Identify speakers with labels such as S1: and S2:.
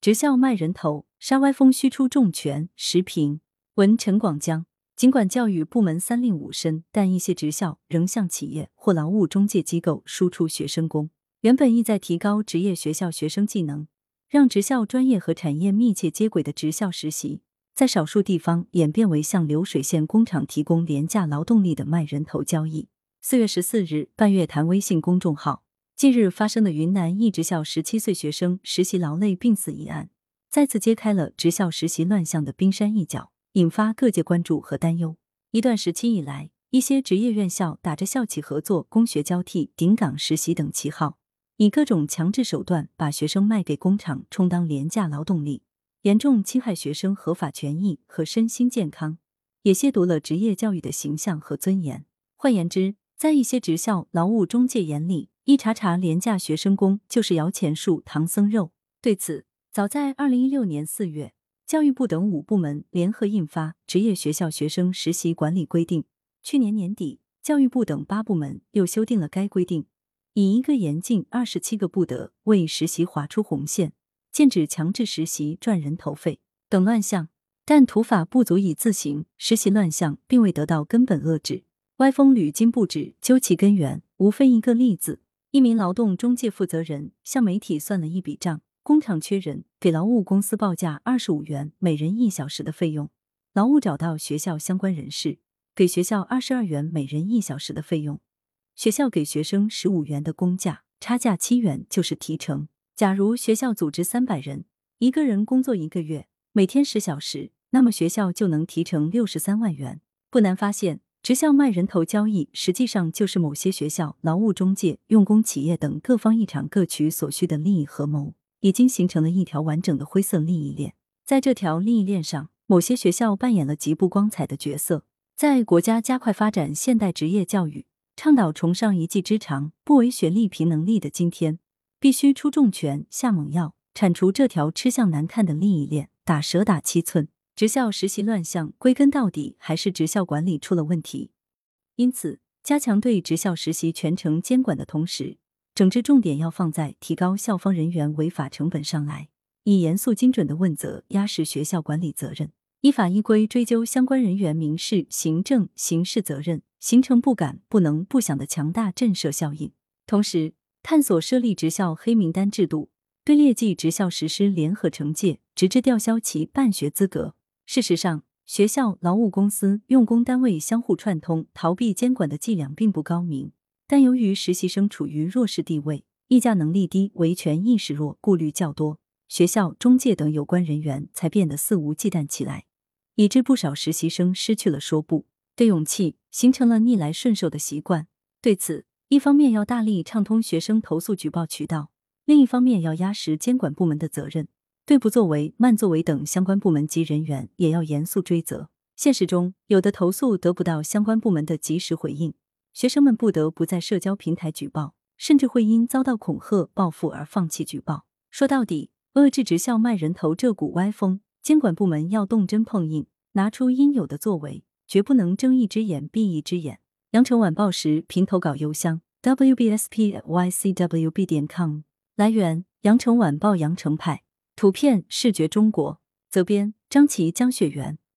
S1: 职校卖人头，杀歪风虚出重拳。时评文陈广江。尽管教育部门三令五申，但一些职校仍向企业或劳务中介机构输出学生工。原本意在提高职业学校学生技能，让职校专业和产业密切接轨的职校实习，在少数地方演变为向流水线工厂提供廉价劳动力的卖人头交易。四月十四日，半月谈微信公众号。近日发生的云南一职校十七岁学生实习劳累病死一案，再次揭开了职校实习乱象的冰山一角。引发各界关注和担忧。一段时期以来，一些职业院校打着校企合作、工学交替、顶岗实习等旗号，以各种强制手段把学生卖给工厂，充当廉价劳动力，严重侵害学生合法权益和身心健康，也亵渎了职业教育的形象和尊严。换言之，在一些职校劳务中介眼里，一茬茬廉价学生工就是摇钱树、唐僧肉。对此，早在二零一六年四月。教育部等五部门联合印发《职业学校学生实习管理规定》。去年年底，教育部等八部门又修订了该规定，以一个严禁、二十七个不得为实习划出红线、禁止强制实习赚人头费等乱象。但土法不足以自行，实习乱象并未得到根本遏制，歪风屡禁不止。究其根源，无非一个例子：一名劳动中介负责人向媒体算了一笔账。工厂缺人，给劳务公司报价二十五元每人一小时的费用。劳务找到学校相关人士，给学校二十二元每人一小时的费用。学校给学生十五元的工价，差价七元就是提成。假如学校组织三百人，一个人工作一个月，每天十小时，那么学校就能提成六十三万元。不难发现，职校卖人头交易，实际上就是某些学校、劳务中介、用工企业等各方一场各取所需的利益合谋。已经形成了一条完整的灰色利益链，在这条利益链上，某些学校扮演了极不光彩的角色。在国家加快发展现代职业教育、倡导崇尚一技之长、不为学历凭能力的今天，必须出重拳、下猛药，铲除这条吃相难看的利益链，打蛇打七寸。职校实习乱象，归根到底还是职校管理出了问题。因此，加强对职校实习全程监管的同时，整治重点要放在提高校方人员违法成本上来，以严肃精准的问责压实学校管理责任，依法依规追究相关人员民事、行政、刑事责任，形成不敢、不能、不想的强大震慑效应。同时，探索设立职校黑名单制度，对劣迹职校实施联合惩戒，直至吊销其办学资格。事实上，学校、劳务公司、用工单位相互串通、逃避监管的伎俩并不高明。但由于实习生处于弱势地位，议价能力低，维权意识弱，顾虑较多，学校、中介等有关人员才变得肆无忌惮起来，以致不少实习生失去了说不的勇气，形成了逆来顺受的习惯。对此，一方面要大力畅通学生投诉举报渠道，另一方面要压实监管部门的责任，对不作为、慢作为等相关部门及人员也要严肃追责。现实中，有的投诉得不到相关部门的及时回应。学生们不得不在社交平台举报，甚至会因遭到恐吓、报复而放弃举报。说到底，遏制职校卖人头这股歪风，监管部门要动真碰硬，拿出应有的作为，绝不能睁一只眼闭一只眼。羊城晚报时评投稿邮箱：wbspycwb 点 com。来源：羊城晚报羊城派。图片：视觉中国。责编：张琪、江雪媛。